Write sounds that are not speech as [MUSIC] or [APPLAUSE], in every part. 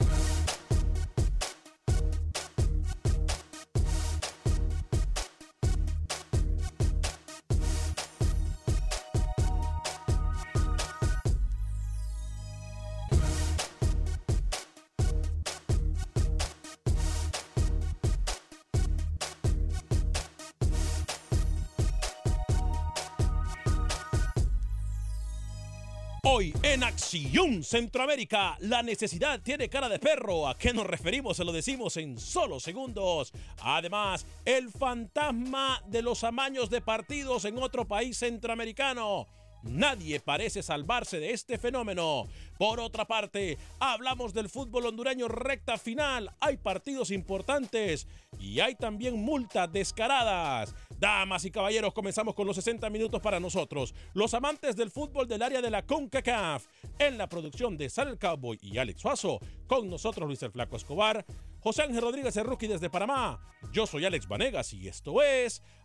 you Hoy en Acción Centroamérica, la necesidad tiene cara de perro. ¿A qué nos referimos? Se lo decimos en solo segundos. Además, el fantasma de los amaños de partidos en otro país centroamericano. Nadie parece salvarse de este fenómeno. Por otra parte, hablamos del fútbol hondureño recta final. Hay partidos importantes y hay también multas descaradas. Damas y caballeros, comenzamos con los 60 minutos para nosotros, los amantes del fútbol del área de la CONCACAF. En la producción de Sal el Cowboy y Alex Suazo, con nosotros Luis el Flaco Escobar, José Ángel Rodríguez el Rookie desde Panamá. Yo soy Alex Vanegas y esto es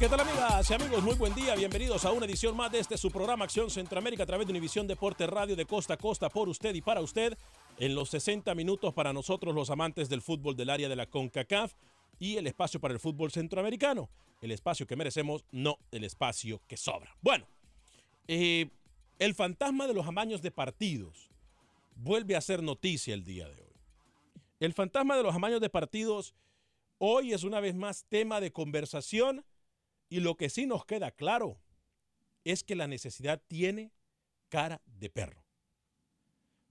¿Qué tal amigas y amigos? Muy buen día, bienvenidos a una edición más de este su programa Acción Centroamérica a través de Univisión Deporte Radio de costa a costa por usted y para usted en los 60 minutos para nosotros los amantes del fútbol del área de la CONCACAF y el espacio para el fútbol centroamericano, el espacio que merecemos, no el espacio que sobra. Bueno, eh, el fantasma de los amaños de partidos vuelve a ser noticia el día de hoy. El fantasma de los amaños de partidos hoy es una vez más tema de conversación y lo que sí nos queda claro es que la necesidad tiene cara de perro.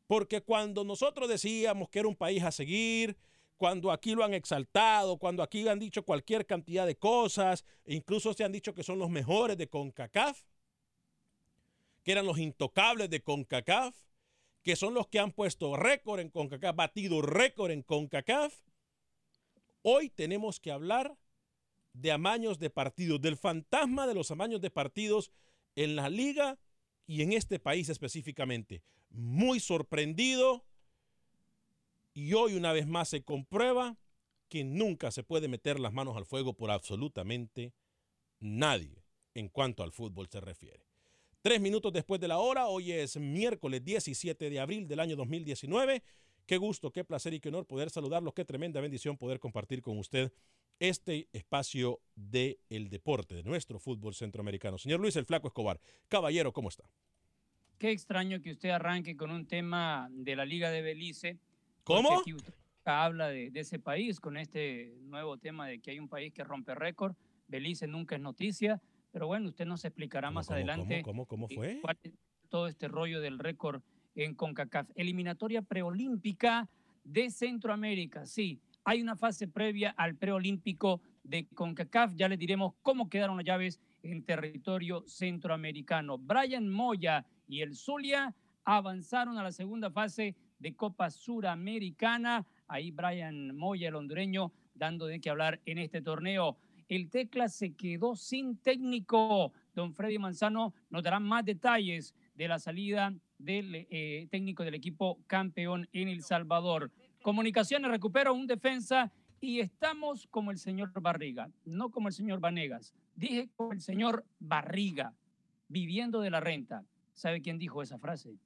Porque cuando nosotros decíamos que era un país a seguir, cuando aquí lo han exaltado, cuando aquí han dicho cualquier cantidad de cosas, e incluso se han dicho que son los mejores de CONCACAF, que eran los intocables de CONCACAF, que son los que han puesto récord en CONCACAF, batido récord en CONCACAF, hoy tenemos que hablar de amaños de partidos, del fantasma de los amaños de partidos en la liga y en este país específicamente. Muy sorprendido y hoy una vez más se comprueba que nunca se puede meter las manos al fuego por absolutamente nadie en cuanto al fútbol se refiere. Tres minutos después de la hora, hoy es miércoles 17 de abril del año 2019. Qué gusto, qué placer y qué honor poder saludarlos. Qué tremenda bendición poder compartir con usted este espacio del el deporte, de nuestro fútbol centroamericano. Señor Luis el Flaco Escobar, caballero, ¿cómo está? Qué extraño que usted arranque con un tema de la Liga de Belice. ¿Cómo? Aquí, nunca habla de, de, ese país con este nuevo tema de que hay un país que rompe récord. Belice nunca es noticia, pero bueno, usted nos explicará más ¿Cómo, adelante ¿Cómo, cómo, cómo fue? cuál es todo este rollo del récord en CONCACAF. Eliminatoria preolímpica de Centroamérica, sí. Hay una fase previa al preolímpico de CONCACAF. Ya les diremos cómo quedaron las llaves en territorio centroamericano. Brian Moya y el Zulia avanzaron a la segunda fase de Copa Suramericana. Ahí Brian Moya, el hondureño, dando de qué hablar en este torneo. El Tecla se quedó sin técnico. Don Freddy Manzano nos dará más detalles de la salida del eh, técnico del equipo campeón en El Salvador. Comunicaciones recupera un defensa y estamos como el señor Barriga, no como el señor Vanegas. Dije como el señor Barriga, viviendo de la renta. ¿Sabe quién dijo esa frase?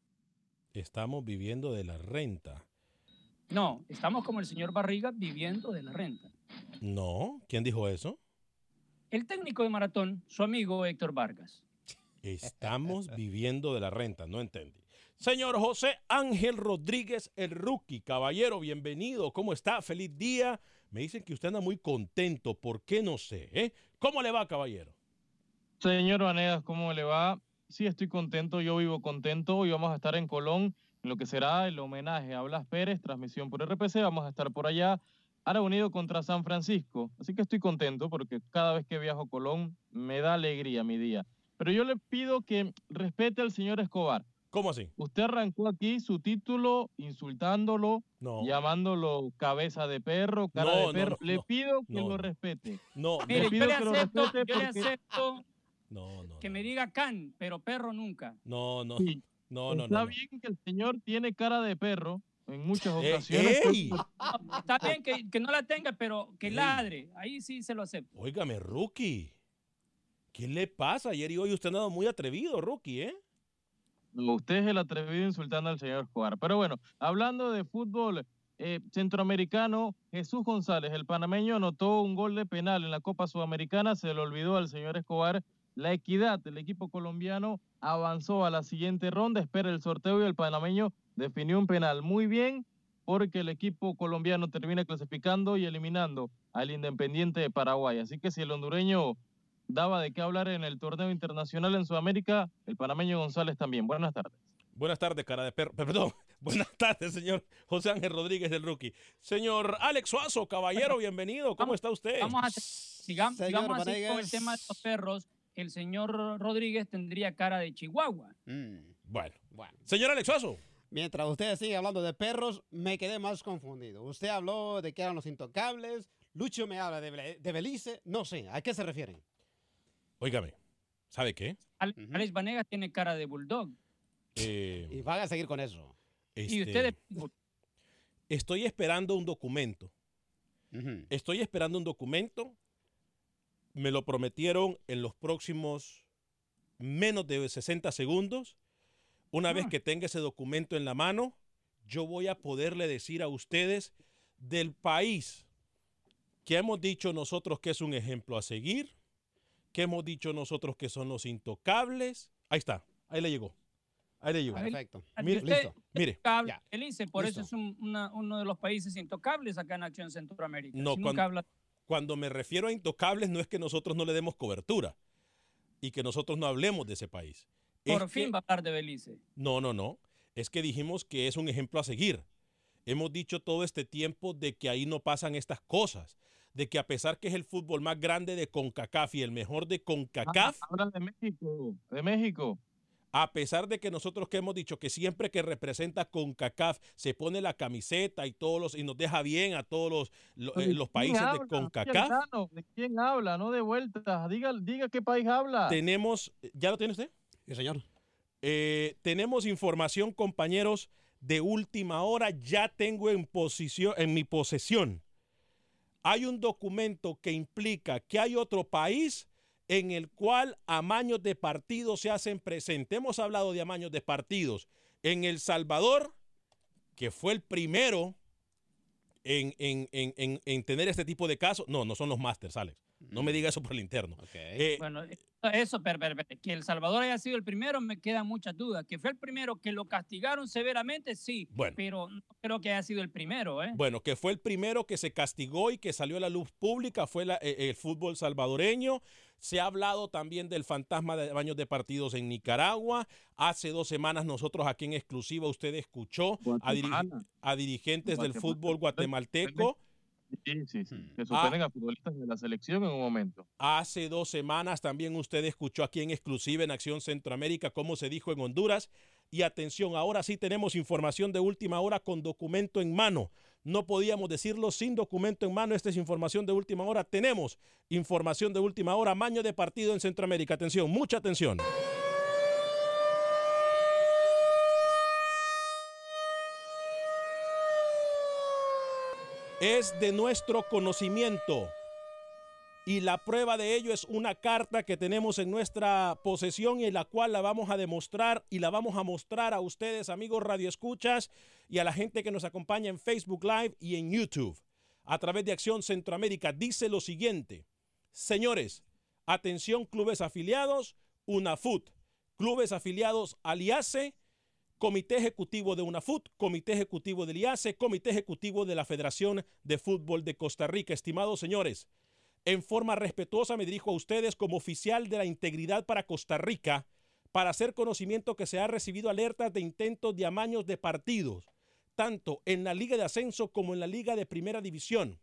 Estamos viviendo de la renta. No, estamos como el señor Barriga viviendo de la renta. No, ¿quién dijo eso? El técnico de maratón, su amigo Héctor Vargas. Estamos viviendo de la renta, no entendí. Señor José Ángel Rodríguez, el rookie. Caballero, bienvenido. ¿Cómo está? Feliz día. Me dicen que usted anda muy contento. ¿Por qué no sé? Eh? ¿Cómo le va, caballero? Señor Vanegas, ¿cómo le va? Sí, estoy contento. Yo vivo contento. Hoy vamos a estar en Colón, en lo que será el homenaje a Blas Pérez, transmisión por RPC. Vamos a estar por allá. Ahora unido contra San Francisco. Así que estoy contento porque cada vez que viajo a Colón me da alegría mi día. Pero yo le pido que respete al señor Escobar. ¿Cómo así? Usted arrancó aquí su título insultándolo, no. llamándolo cabeza de perro, cara No, de perro. no, le no, pido que no, lo respete. No, Mire, pido yo le que lo acepto, yo le acepto no, no. que me diga can, pero perro nunca. No, no, Sí. no, no. Está no, no. bien que el señor tiene cara de perro en muchas Eh, ocasiones. ¡Ey! Está bien que, que no la tenga, pero que Ey. ladre. Ahí sí se lo acepto. Óigame, rookie. ¿Qué le pasa? Ayer y hoy usted ha andado muy atrevido, rookie, ¿eh? Usted es el atrevido insultando al señor Escobar. Pero bueno, hablando de fútbol eh, centroamericano, Jesús González, el panameño, anotó un gol de penal en la Copa Sudamericana. Se le olvidó al señor Escobar. La equidad del equipo colombiano avanzó a la siguiente ronda. Espera el sorteo y el panameño definió un penal muy bien porque el equipo colombiano termina clasificando y eliminando al Independiente de Paraguay. Así que si el hondureño daba de qué hablar en el torneo internacional en Sudamérica, el panameño González también. Buenas tardes. Buenas tardes, cara de perro. [LAUGHS] Perdón. Buenas tardes, señor José Ángel Rodríguez, el rookie. Señor Alex Suazo, caballero, bienvenido. ¿Cómo Vamos- está usted? Vamos a sigamos, Señor sigamos así con el tema de los perros. El señor Rodríguez tendría cara de Chihuahua. Mm, Bueno. bueno, Señor Alex Suazo. mientras usted sigue hablando de perros, me quedé más confundido. Usted habló de que eran los intocables. Lucho me habla de, de Belice. No sé, ¿a qué se refieren? Óigame, ¿sabe qué? Al-. Alex Vanegas tiene cara de bulldog. Eh, Y van a seguir con eso. Y este, usted Estoy esperando un documento. Estoy esperando un documento. Me lo prometieron en los próximos menos de 60 segundos. Una vez Ah. que tenga ese documento en la mano, yo voy a poderle decir a ustedes del país que hemos dicho nosotros que es un ejemplo a seguir, que hemos dicho nosotros que son los intocables. Ahí está, ahí le llegó. Ahí le llegó. Perfecto. Mire, usted- listo. Mire, intocable, Ya. Belice, por Listo. eso es un- una- uno de los países intocables acá en Acción Centroamérica. No, Si cuando- nunca habla cuando me refiero a intocables no es que nosotros no le demos cobertura y que nosotros no hablemos de ese país. Es por fin que- va a hablar de Belice. No, no, no. Es que dijimos que es un ejemplo a seguir. Hemos dicho todo este tiempo de que ahí no pasan estas cosas. De que a pesar que es el fútbol más grande de CONCACAF y el mejor de CONCACAF, Ah, habla de México, de México. a pesar de que nosotros que hemos dicho que siempre que representa CONCACAF se pone la camiseta y todos los y nos deja bien a todos los, lo- eh, ¿De los quién países de habla? CONCACAF, ¿De quién habla? No de vueltas. Diga, diga qué país habla. tenemos, ¿ya lo tiene usted? Sí, señor. Eh, tenemos información, compañeros, de última hora. Ya tengo en, posición, en mi posesión. Hay un documento que implica que hay otro país en el cual amaños de partidos se hacen presentes. Hemos hablado de amaños de partidos en El Salvador, que fue el primero en, en- en- en- en tener este tipo de casos. No, no son los Masters, Alex. No me diga eso por el interno. Eh, bueno, eso, pero, pero, pero, que El Salvador haya sido el primero, me quedan muchas dudas. Que fue el primero que lo castigaron severamente, sí, Bueno. pero no creo que haya sido el primero, ¿eh? Bueno, que fue el primero que se castigó y que salió a la luz pública fue la- eh, el fútbol salvadoreño. Se ha hablado también del fantasma de baños de partidos en Nicaragua. Hace dos semanas nosotros aquí en exclusiva usted escuchó a, diri- Guatemala. a dirigentes del fútbol guatemalteco. Sí, sí, sí. Hmm. Que suspenden a futbolistas de la selección en un momento. Hace dos semanas también usted escuchó aquí en exclusiva en Acción Centroamérica cómo se dijo en Honduras. Y atención, ahora sí tenemos información de última hora con documento en mano. No podíamos decirlo sin documento en mano. Esta es información de última hora. Tenemos información de última hora. Maño de partido en Centroamérica. Atención, mucha atención. Es de nuestro conocimiento y la prueba de ello es una carta que tenemos en nuestra posesión y en la cual la vamos a demostrar y la vamos a mostrar a ustedes, amigos radioescuchas, y a la gente que nos acompaña en Facebook Live y en YouTube a través de Acción Centroamérica. Dice lo siguiente, señores, atención clubes afiliados, UNAFUT, clubes afiliados Aliase, Comité Ejecutivo de UNAFUT, Comité Ejecutivo del IACE, Comité Ejecutivo de la Federación de Fútbol de Costa Rica. Estimados señores, en forma respetuosa me dirijo a ustedes como oficial de la integridad para Costa Rica para hacer conocimiento que se ha recibido alertas de intentos de amaños de partidos, tanto en la Liga de Ascenso como en la Liga de Primera División.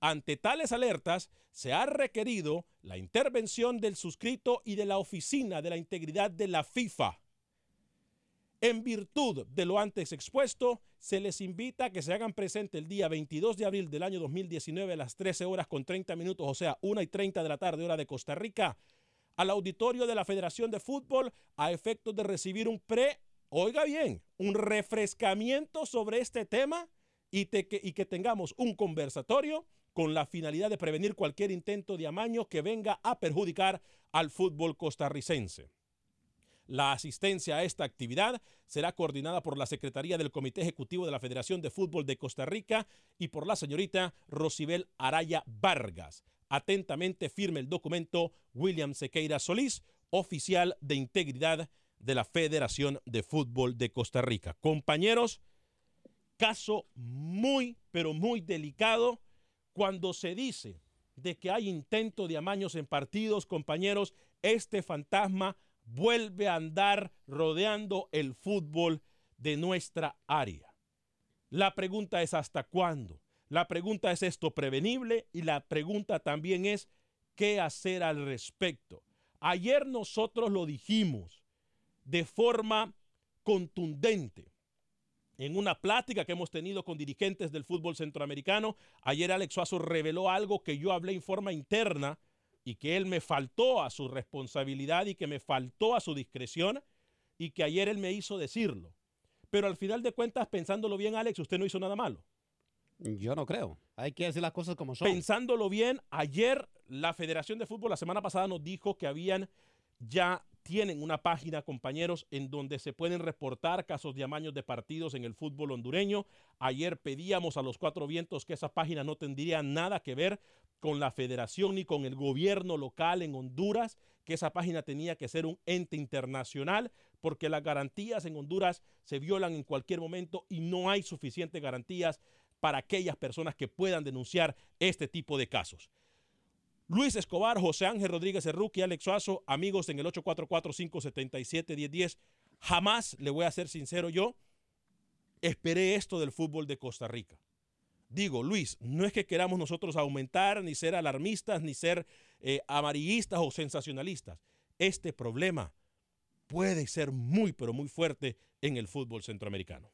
Ante tales alertas, se ha requerido la intervención del suscrito y de la Oficina de la Integridad de la FIFA. En virtud de lo antes expuesto, se les invita a que se hagan presente el día 22 de abril del año 2019 a las 13 horas con 30 minutos, o sea, 1 y 30 de la tarde, hora de Costa Rica, al auditorio de la Federación de Fútbol a efectos de recibir un pre, oiga bien, un refrescamiento sobre este tema y, que, y que tengamos un conversatorio con la finalidad de prevenir cualquier intento de amaño que venga a perjudicar al fútbol costarricense. La asistencia a esta actividad será coordinada por la Secretaría del Comité Ejecutivo de la Federación de Fútbol de Costa Rica y por la señorita Rosibel Araya Vargas. Atentamente firme el documento William Sequeira Solís, oficial de integridad de la Federación de Fútbol de Costa Rica. Compañeros, caso muy, pero muy delicado cuando se dice de que hay intento de amaños en partidos, compañeros, este fantasma vuelve a andar rodeando el fútbol de nuestra área. La pregunta es ¿hasta cuándo? La pregunta es esto prevenible y la pregunta también es ¿qué hacer al respecto? Ayer nosotros lo dijimos de forma contundente en una plática que hemos tenido con dirigentes del fútbol centroamericano. Ayer Alex Suazo reveló algo que yo hablé en forma interna y que él me faltó a su responsabilidad y que me faltó a su discreción y que ayer él me hizo decirlo. Pero al final de cuentas, pensándolo bien, Alex, usted no hizo nada malo. Yo no creo. Hay que decir las cosas como son. Pensándolo bien, ayer la Federación de Fútbol la semana pasada nos dijo que habían ya tienen una página, compañeros, en donde se pueden reportar casos de amaños de partidos en el fútbol hondureño. Ayer pedíamos a los cuatro vientos que esa página no tendría nada que ver con la federación ni con el gobierno local en Honduras, que esa página tenía que ser un ente internacional, porque las garantías en Honduras se violan en cualquier momento y no hay suficientes garantías para aquellas personas que puedan denunciar este tipo de casos. Luis Escobar, José Ángel Rodríguez Erruqui, Alex Suazo, amigos en el 844-577-1010. Jamás, le voy a ser sincero yo, esperé esto del fútbol de Costa Rica. Digo, Luis, no es que queramos nosotros aumentar, ni ser alarmistas, ni ser eh, amarillistas o sensacionalistas. Este problema puede ser muy, pero muy fuerte en el fútbol centroamericano.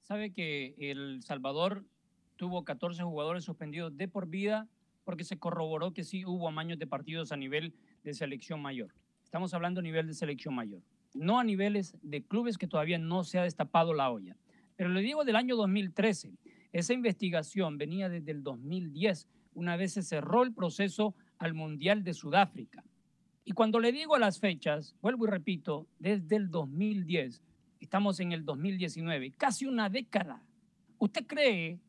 Sabe que El Salvador tuvo 14 jugadores suspendidos de por vida porque se corroboró que sí hubo amaños de partidos a nivel de selección mayor. Estamos hablando a nivel de selección mayor, no a niveles de clubes que todavía no se ha destapado la olla. Pero le digo del año 2013, esa investigación venía desde el 2010, una vez se cerró el proceso al Mundial de Sudáfrica. Y cuando le digo las fechas, vuelvo y repito, desde el 2010, estamos en el 2019, casi una década. ¿Usted cree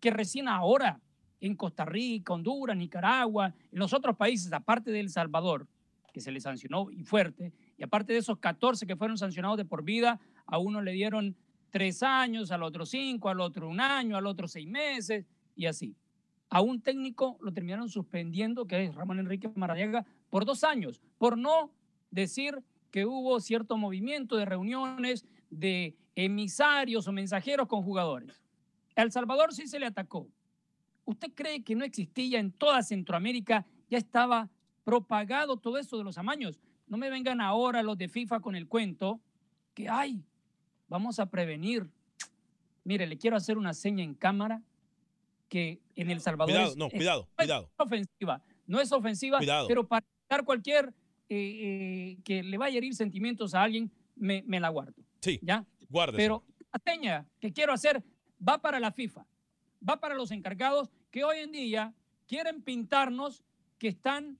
que recién ahora en Costa Rica, Honduras, Nicaragua, en los otros países, aparte de El Salvador, que se le sancionó y fuerte, y aparte de esos 14 que fueron sancionados de por vida, a uno le dieron tres años, al otro cinco, al otro un año, al otro seis meses, y así. A un técnico lo terminaron suspendiendo, que es Ramón Enrique Maradiaga, por dos años, por no decir que hubo cierto movimiento de reuniones de emisarios o mensajeros con jugadores. El Salvador sí se le atacó. ¿Usted cree que no existía en toda Centroamérica? Ya estaba propagado todo eso de los amaños. No me vengan ahora los de FIFA con el cuento que, ay, vamos a prevenir. Mire, le quiero hacer una seña en cámara que en El Salvador Cuidado, es- no, es- cuidado, no es cuidado. ofensiva, no es ofensiva, Cuidado. pero para evitar cualquier eh, eh, que le vaya a herir sentimientos a alguien, me, me la guardo. Sí, ¿ya? guárdese. Pero la seña que quiero hacer va para la FIFA, va para los encargados que hoy en día quieren pintarnos que están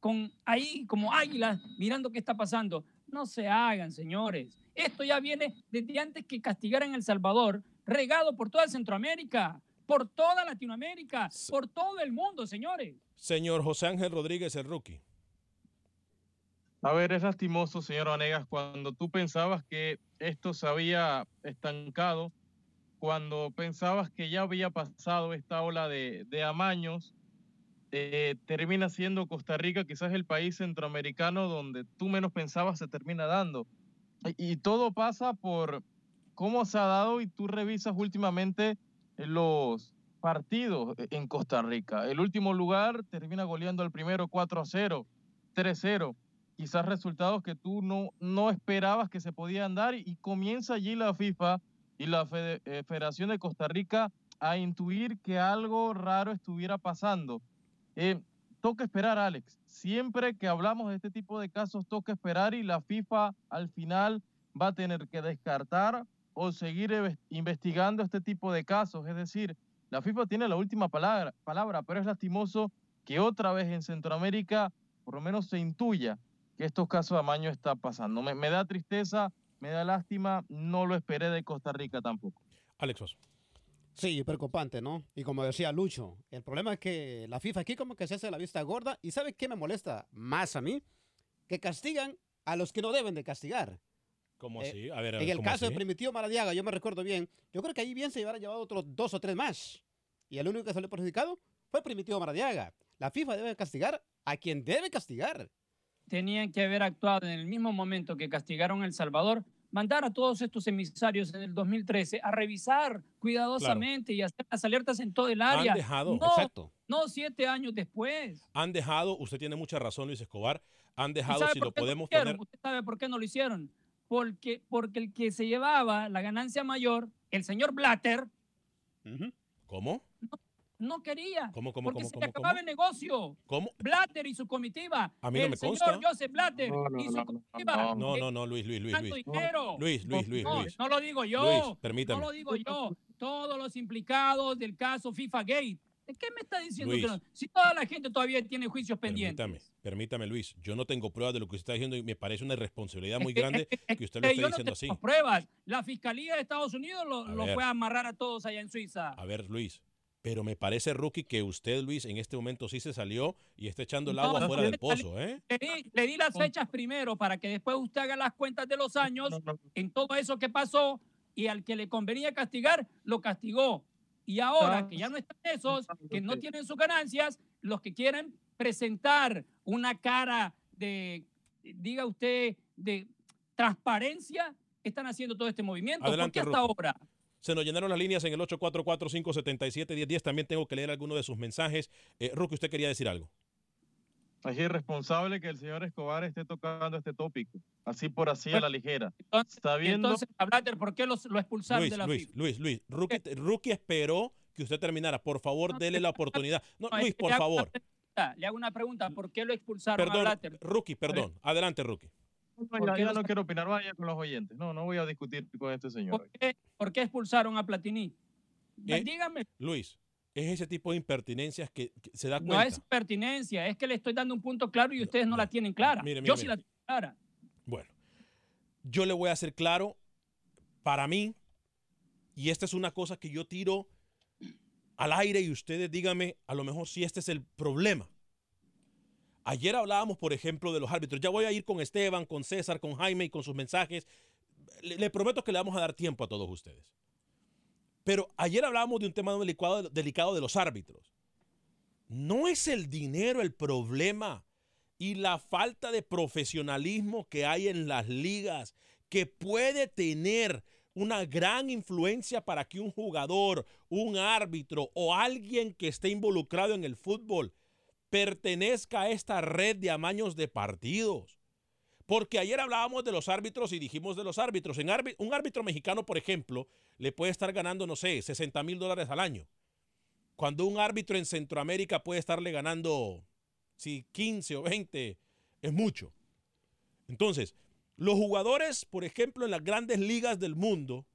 con ahí como águilas mirando qué está pasando. No se hagan, señores. Esto ya viene desde antes que castigaran El Salvador, regado por toda Centroamérica, por toda Latinoamérica, por todo el mundo, señores. Señor José Ángel Rodríguez, el rookie. A ver, es lastimoso, señor Vanegas, cuando tú pensabas que esto se había estancado, cuando pensabas que ya había pasado esta ola de, de amaños, eh, termina siendo Costa Rica quizás el país centroamericano donde tú menos pensabas se termina dando. Y, y todo pasa por cómo se ha dado y tú revisas últimamente los partidos en Costa Rica. El último lugar termina goleando al primero 4 a 0, 3 0 quizás resultados que tú no, no esperabas que se podían dar y, y comienza allí la FIFA y la eh, Federación de Costa Rica a intuir que algo raro estuviera pasando. Eh, toca esperar, Alex. Siempre que hablamos de este tipo de casos, toca esperar y la FIFA al final va a tener que descartar o seguir investigando este tipo de casos. Es decir, la FIFA tiene la última palabra, palabra, pero es lastimoso que otra vez en Centroamérica por lo menos se intuya que estos casos de amaño están pasando. Me da tristeza, me da lástima, no lo esperé de Costa Rica tampoco. Alex Oso. Sí, preocupante, ¿no? Y como decía Lucho, el problema es que la FIFA aquí como que se hace la vista gorda y ¿sabe qué me molesta más a mí? Que castigan a los que no deben de castigar. ¿Cómo Eh, así? A ver, En el ¿cómo caso así? de Primitivo Maradiaga, yo me recuerdo bien, yo creo que ahí bien se hubiera llevado otros dos o tres más. Y el único que salió perjudicado fue Primitivo Maradiaga. La FIFA debe castigar a quien debe castigar. Tenían que haber actuado en el mismo momento que castigaron a El Salvador, mandar a todos estos emisarios en el 2013 a revisar cuidadosamente y hacer las alertas en todo el área. Han dejado, no, exacto. no siete años después. Han dejado, usted tiene mucha razón, Luis Escobar, han ¿Y dejado, si lo qué no podemos hicieron? poner, ¿Usted sabe por qué no lo hicieron? Porque, porque el que se llevaba la ganancia mayor, el señor Blatter, ¿cómo? no quería. ¿Cómo, cómo, porque cómo, se cómo, le acababa cómo? el negocio. ¿Cómo? Blatter y su comitiva. A mí no el me señor consta. Joseph Blatter No, no, y su no, no, comitiva. No, no, no, Luis, Luis, Luis, Luis. Luis, Luis, Luis, no, Luis. no lo digo yo. Luis, permítame. No lo digo yo. Todos los implicados del caso FIFA Gate. ¿De qué me está diciendo Luis. que no? Si toda la gente todavía tiene juicios pendientes. Permítame, permítame, Luis. Yo no tengo pruebas de lo que usted está diciendo y me parece una irresponsabilidad muy [LAUGHS] grande que usted lo esté yo no diciendo tengo así. pruebas. La Fiscalía de Estados Unidos lo, A lo ver. fue a amarrar a todos allá en Suiza. A ver, Luis, pero me parece, rookie, que usted, Luis, en este momento sí se salió y está echando el agua No, fuera del pozo, ¿eh? Le di, le di las fechas primero para que después usted haga las cuentas de los años en todo eso que pasó y al que le convenía castigar, lo castigó. Y ahora que ya no están esos, que no tienen sus ganancias, los que quieren presentar una cara de, diga usted, de transparencia, están haciendo todo este movimiento. Adelante, ¿Por qué hasta Rookie. ahora? Se nos llenaron las líneas en el 844-577-1010. También tengo que leer alguno de sus mensajes. Eh, Rookie, usted quería decir algo. Es irresponsable que el señor Escobar esté tocando este tópico, así por así a la ligera. Entonces, Sabiendo- entonces a Blatter, ¿por qué los- lo expulsaron Luis, de la Luis, FIFA? Luis, Luis, Rookie, Rookie esperó que usted terminara. Por favor, dele la oportunidad. No, No, Luis, por favor. pregunta, Le hago una pregunta, ¿por qué lo expulsaron a Perdón, Blatter? Rookie, perdón. Adelante, Rookie. No, ¿Por ya, qué ya los- no quiero opinar, vaya con los oyentes. No, no voy a discutir con este señor. ¿Por qué, por qué expulsaron a Platini? Eh, Dígame, Luis, es ese tipo de impertinencias que, que se da no cuenta. es pertinencia, es que le estoy dando un punto claro y ustedes no la tienen clara. Mire, mire, Yo sí mire. la tengo clara. Bueno, yo le voy a hacer claro, para mí, y esta es una cosa que yo tiro al aire y ustedes díganme a lo mejor si este es el problema. Ayer hablábamos, por ejemplo, de los árbitros. Ya voy a ir con Esteban, con César, con Jaime y con sus mensajes. Le, prometo que le vamos a dar tiempo a todos ustedes. Pero ayer hablábamos de un tema delicado, delicado de los árbitros. No es el dinero el problema y la falta de profesionalismo que hay en las ligas que puede tener una gran influencia para que un jugador, un árbitro o alguien que esté involucrado en el fútbol pertenezca a esta red de amaños de partidos. Porque ayer hablábamos de los árbitros y dijimos de los árbitros. Un árbitro mexicano, por ejemplo, le puede estar ganando, no sé, 60 mil dólares al año. Cuando un árbitro en Centroamérica puede estarle ganando, si 15 o 20, es mucho. Entonces, los jugadores, por ejemplo, en las grandes ligas del mundo,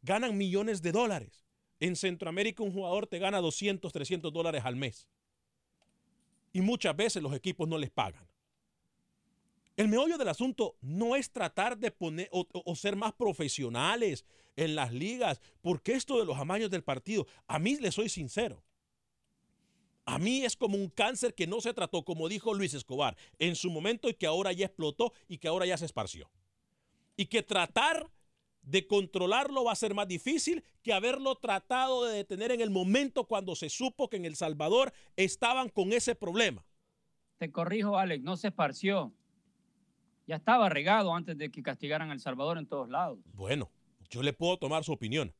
ganan millones de dólares. En Centroamérica un jugador te gana 200, 300 dólares al mes. Y muchas veces los equipos no les pagan. El meollo del asunto no es tratar de poner o, ser más profesionales en las ligas, porque esto de los amaños del partido, a mí le soy sincero. A mí es como un cáncer que no se trató, como dijo Luis Escobar, en su momento y que ahora ya explotó y que ahora ya se esparció. Y que tratar de controlarlo va a ser más difícil que haberlo tratado de detener en el momento cuando se supo que en El Salvador estaban con ese problema. Te corrijo, Alex, no se esparció. Ya estaba regado antes de que castigaran a El Salvador en todos lados. Bueno, yo le puedo tomar su opinión.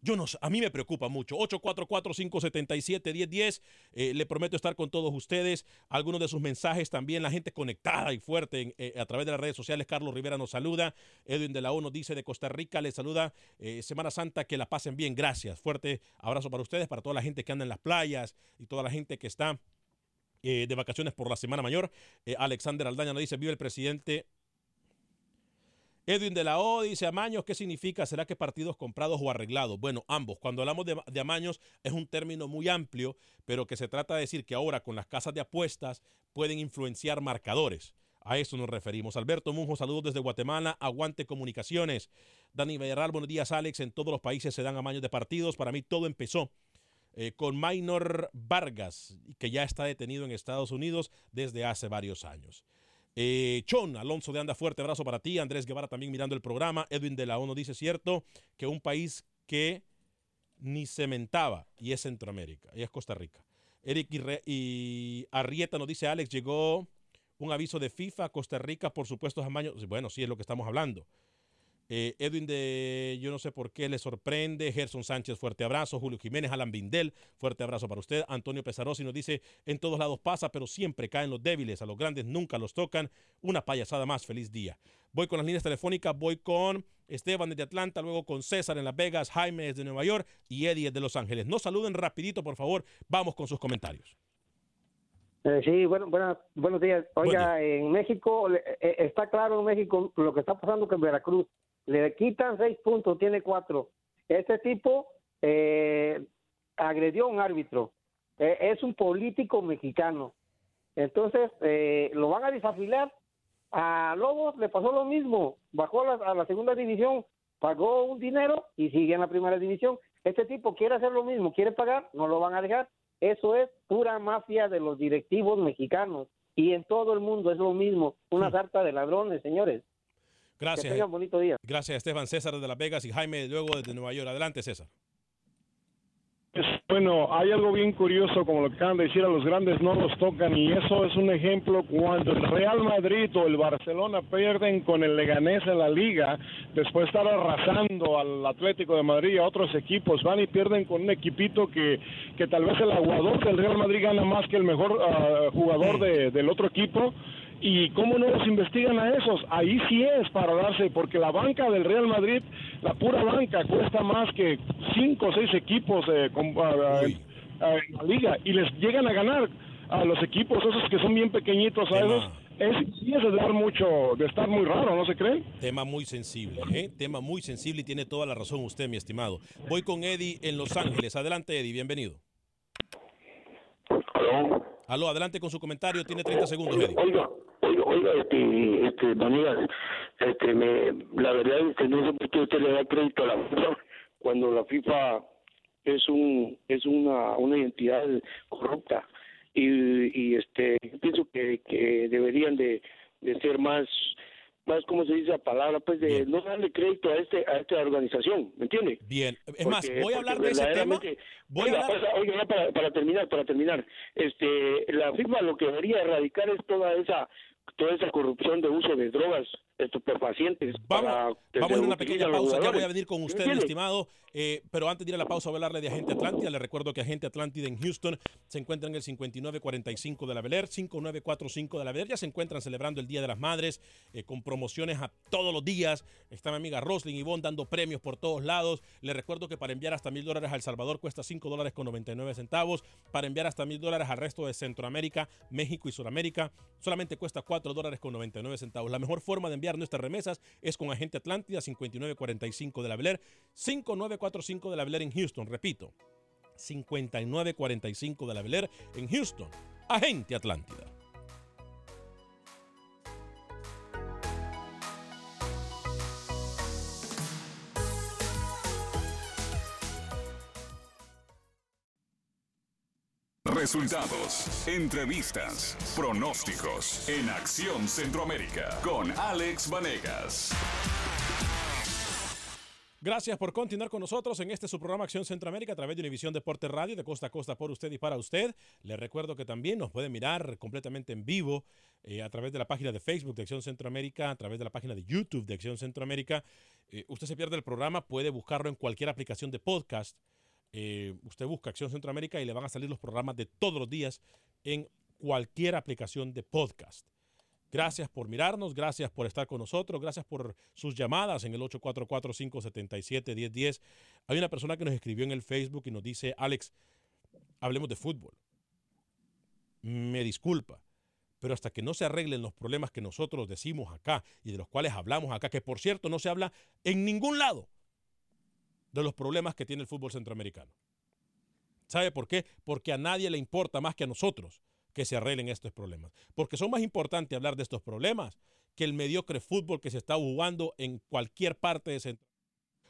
Yo no a mí me preocupa mucho. 844-577-1010. Eh, le prometo estar con todos ustedes. Algunos de sus mensajes también, la gente conectada y fuerte eh, a través de las redes sociales. Carlos Rivera nos saluda. Edwin de la ONU dice de Costa Rica, le saluda. Eh, Semana Santa, que la pasen bien. Gracias. Fuerte abrazo para ustedes, para toda la gente que anda en las playas y toda la gente que está de vacaciones por la Semana Mayor. Alexander Aldaña nos dice, vive el presidente Edwin de la O dice, amaños, ¿qué significa? ¿Será que partidos comprados o arreglados? Bueno, ambos. Cuando hablamos de, de, amaños es un término muy amplio, pero que se trata de decir que ahora con las casas de apuestas pueden influenciar marcadores. A eso nos referimos. Alberto Munjo, saludos desde Guatemala. Aguante comunicaciones. Dani Villarreal, buenos días, Alex. En todos los países se dan amaños de partidos. Para mí todo empezó eh, con Minor Vargas, que ya está detenido en Estados Unidos desde hace varios años. Eh, Chon, Alonso de Anda, fuerte abrazo para ti. Andrés Guevara también mirando el programa. Edwin de la ONU dice, cierto, que un país que ni cementaba, y es Centroamérica, y es Costa Rica. Eric y, Arrieta nos dice, Alex, llegó un aviso de FIFA, Costa Rica, por supuesto, amaños. Bueno, sí es lo que estamos hablando. Eh, Edwin de Yo no sé por qué le sorprende. Gerson Sánchez, fuerte abrazo. Julio Jiménez, Alan Bindel, fuerte abrazo para usted. Antonio Pesarosi nos dice: En todos lados pasa, pero siempre caen los débiles. A los grandes nunca los tocan. Una payasada más. Feliz día. Voy con las líneas telefónicas. Voy con Esteban desde Atlanta, luego con César en Las Vegas, Jaime desde Nueva York y Eddie desde Los Ángeles. No saluden rapidito, por favor. Vamos con sus comentarios. Eh, sí, bueno, bueno, buenos días. Oiga, Buen día. en México, eh, está claro en México lo que está pasando con Veracruz le quitan seis puntos, tiene cuatro. Este tipo eh, agredió a un árbitro, eh, es un político mexicano. Entonces, eh, lo van a desafilar. A Lobos le pasó lo mismo, bajó a la, a la, segunda división, pagó un dinero y sigue en la primera división. Este tipo quiere hacer lo mismo, quiere pagar, no lo van a dejar. Eso es pura mafia de los directivos mexicanos. Y en todo el mundo es lo mismo, una sarta de ladrones, señores. Gracias. Que tengan bonito día. Gracias, Esteban César de Las Vegas y Jaime luego desde Nueva York. Adelante, César. Bueno, hay algo bien curioso, como lo que acaban de decir, a los grandes no los tocan y eso es un ejemplo cuando el Real Madrid o el Barcelona pierden con el Leganés en la liga, después de estar arrasando al Atlético de Madrid y a otros equipos, van y pierden con un equipito que, que tal vez el aguador del Real Madrid gana más que el mejor uh, jugador de, del otro equipo ¿Y cómo no los investigan a esos? Ahí sí es para darse, porque la banca del Real Madrid, la pura banca, cuesta más que cinco o seis equipos eh, con, uh, uh, en la liga y les llegan a ganar a los equipos esos que son bien pequeñitos a esos. Es, sí es de dar mucho, de estar muy raro, ¿no se creen? Tema muy sensible, ¿eh? Tema muy sensible y tiene toda la razón usted, mi estimado. Voy con Eddie en Los Ángeles. Adelante, Eddie, bienvenido. ¿Aló? Aló, adelante con su comentario, tiene 30 segundos. Oiga, oiga, oiga este, este, Daniel, este, me, la verdad es que no sé por qué usted le da crédito a la FIFA cuando la FIFA es un es una, una identidad corrupta y, y este pienso que, que deberían de, de ser más más como se dice la palabra pues de no darle crédito a este a esta organización ¿me entiende? Bien, es más voy a hablar de ese tema voy oiga, a hablar... oiga, ya para, para terminar para terminar este la FIFA lo que debería erradicar es toda esa toda esa corrupción de uso de drogas estupefacientes para Vamos a una pequeña pausa, ya voy a venir con ¿Me usted, mi estimado, eh, pero antes de ir a la pausa voy a hablarle de Agente Atlántida. Le recuerdo que Agente Atlántida en Houston se encuentra en el 5945 de la Bel Air, 5945 de la Bel Air. Ya se encuentran celebrando el Día de las Madres eh, con promociones a todos los días. Está mi amiga Roslyn Ivonne dando premios por todos lados. Le recuerdo que para enviar hasta mil dólares a El Salvador cuesta 5 dólares con 99 centavos. Para enviar hasta mil dólares al resto de Centroamérica, México y Sudamérica solamente cuesta 4 dólares con 99 centavos. La mejor forma de enviar nuestras remesas es con Agente Atlántida 5945 de la Bel Air, 5945 de la Bel Air en Houston. Repito, 5945 de la Bel Air en Houston. Agente Atlántida. Resultados, entrevistas, pronósticos en Acción Centroamérica con Alex Vanegas. Gracias por continuar con nosotros en este su programa Acción Centroamérica a través de Univisión Deporte Radio de costa a costa por usted y para usted. Le recuerdo que también nos puede mirar completamente en vivo eh, a través de la página de Facebook de Acción Centroamérica, a través de la página de YouTube de Acción Centroamérica. Eh, usted se pierde el programa, puede buscarlo en cualquier aplicación de podcast. Eh, usted busca Acción Centroamérica y le van a salir los programas de todos los días en cualquier aplicación de podcast. Gracias por mirarnos, gracias por estar con nosotros, gracias por sus llamadas en el 844-577-1010. Hay una persona que nos escribió en el Facebook y nos dice, Alex, hablemos de fútbol. Me disculpa, pero hasta que no se arreglen los problemas que nosotros decimos acá y de los cuales hablamos acá, que por cierto no se habla en ningún lado de los problemas que tiene el fútbol centroamericano. ¿Sabe por qué? Porque a nadie le importa más que a nosotros que se arreglen estos problemas. Porque son más importantes hablar de estos problemas que el mediocre fútbol que se está jugando en cualquier parte de Centroamérica.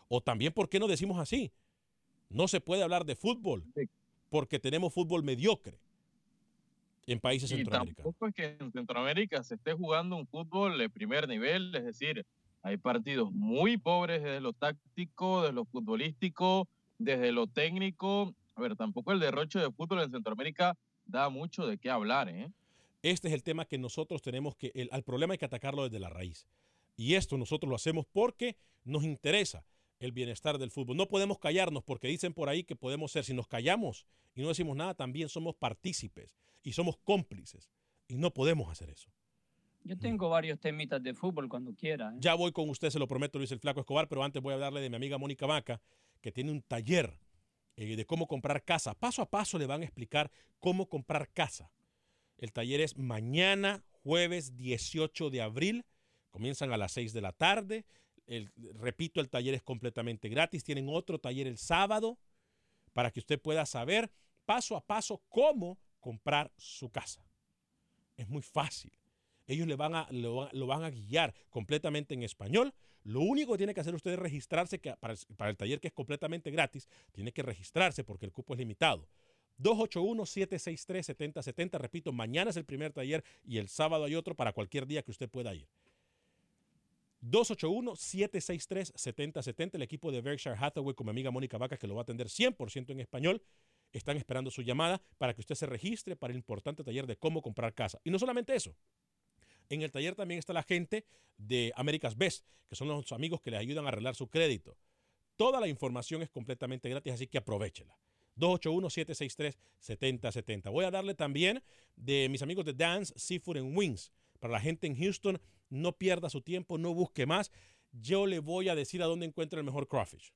O también, ¿por qué no decimos así? No se puede hablar de fútbol porque tenemos fútbol mediocre en países Y centroamericanos. tampoco es que en Centroamérica se esté jugando un fútbol de primer nivel, es decir, hay partidos muy pobres desde lo táctico, desde lo futbolístico, desde lo técnico. A ver, tampoco el derroche de fútbol en Centroamérica da mucho de qué hablar, ¿eh? Este es el tema que nosotros tenemos que, el, al problema hay que atacarlo desde la raíz. Y esto nosotros lo hacemos porque nos interesa el bienestar del fútbol. No podemos callarnos porque dicen por ahí que podemos ser, si nos callamos y no decimos nada, también somos partícipes y somos cómplices. Y no podemos hacer eso. Yo tengo varios temitas de fútbol cuando quiera. ¿eh? Ya voy con usted, se lo prometo, Luis el Flaco Escobar, pero antes voy a hablarle de mi amiga Mónica Vaca, que tiene un taller eh, de cómo comprar casa. Paso a paso le van a explicar cómo comprar casa. El taller es mañana, jueves 18 de abril. Comienzan a las 6 de la tarde. El- repito, el taller es completamente gratis. Tienen otro taller el sábado para que usted pueda saber paso a paso cómo comprar su casa. Es muy fácil. Ellos le van a, lo, va- lo van a guiar completamente en español. Lo único que tiene que hacer usted es registrarse para, el- para el taller que es completamente gratis. Tiene que registrarse porque el cupo es limitado. 281-763-7070. Repito, mañana es el primer taller y el sábado hay otro para cualquier día que usted pueda ir. 281-763-7070. El equipo de Berkshire Hathaway con mi amiga Mónica Vaca, que lo va a atender 100% en español, están esperando su llamada para que usted se registre para el importante taller de cómo comprar casa. Y no solamente eso. En el taller también está la gente de America's Best, que son los amigos que les ayudan a arreglar su crédito. Toda la información es completamente gratis, así que aprovechela. 281-763-7070. Voy a darle también de mis amigos de Dance Seafood and Wings. Para la gente en Houston, no pierda su tiempo, no busque más. Yo le voy a decir a dónde encuentra el mejor crawfish.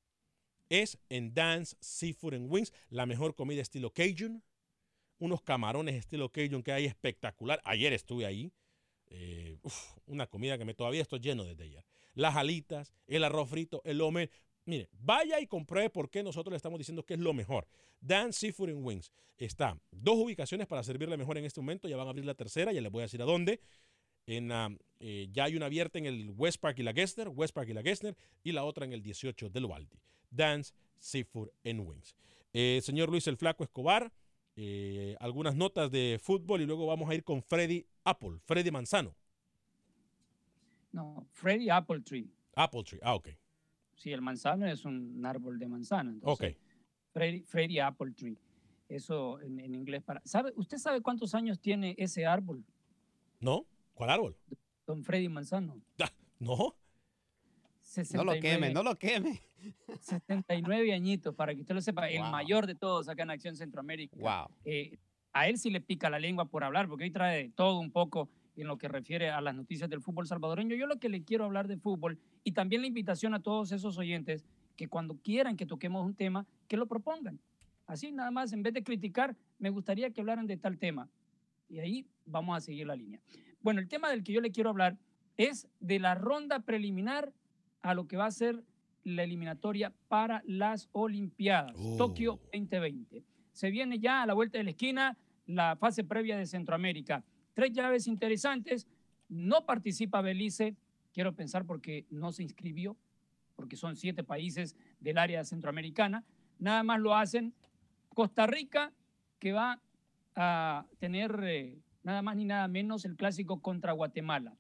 Es en Dance Seafood and Wings, la mejor comida estilo Cajun. Unos camarones estilo Cajun que hay espectacular. Ayer estuve ahí. Eh, una comida que me todavía estoy lleno desde ayer. Las alitas, el arroz frito, el lomer. Mire, vaya y compruebe por qué nosotros le estamos diciendo que es lo mejor. Dan Seafood and Wings. Está dos ubicaciones para servirle mejor en este momento. Ya van a abrir la tercera, ya les voy a decir a dónde. En, ah, eh, ya hay una abierta en el West Park y la Gessner, West Park y la Gessner, y la otra en el 18 del Waldi. Dance Seafood and Wings. Eh, señor Luis el Flaco Escobar, eh, algunas notas de fútbol y luego vamos a ir con Freddy Apple, Freddy Manzano. No, Freddy Apple Tree. Apple Tree, ah, ok. Sí, el manzano es un árbol de manzana. Entonces, Ok. Freddy, Freddy Apple Tree. Eso en, en inglés para. ¿Sabe, ¿Usted sabe cuántos años tiene ese árbol, ¿No? ¿Cuál árbol? don Freddy Manzano? [LAUGHS] No. No lo 69 queme, no lo queme. 79 añitos, para que usted lo sepa, el Wow. mayor de todos acá en Acción Centroamérica. Wow. Eh, a él sí le pica la lengua por hablar, porque hoy trae todo un poco en lo que refiere a las noticias del fútbol salvadoreño. Yo lo que le quiero hablar de fútbol y también la invitación a todos esos oyentes que cuando quieran que toquemos un tema, que lo propongan. Así nada más, en vez de criticar, me gustaría que hablaran de tal tema. Y ahí vamos a seguir la línea. Bueno, el tema del que yo le quiero hablar es de la ronda preliminar a lo que va a ser la eliminatoria para las Olimpiadas, Tokio 2020. Se viene ya a la vuelta de la esquina la fase previa de Centroamérica. Tres llaves interesantes. No participa Belice, quiero pensar porque no se inscribió, porque son siete países del área centroamericana. Nada más lo hacen Costa Rica, que va a tener eh, nada más ni nada menos el clásico contra Guatemala.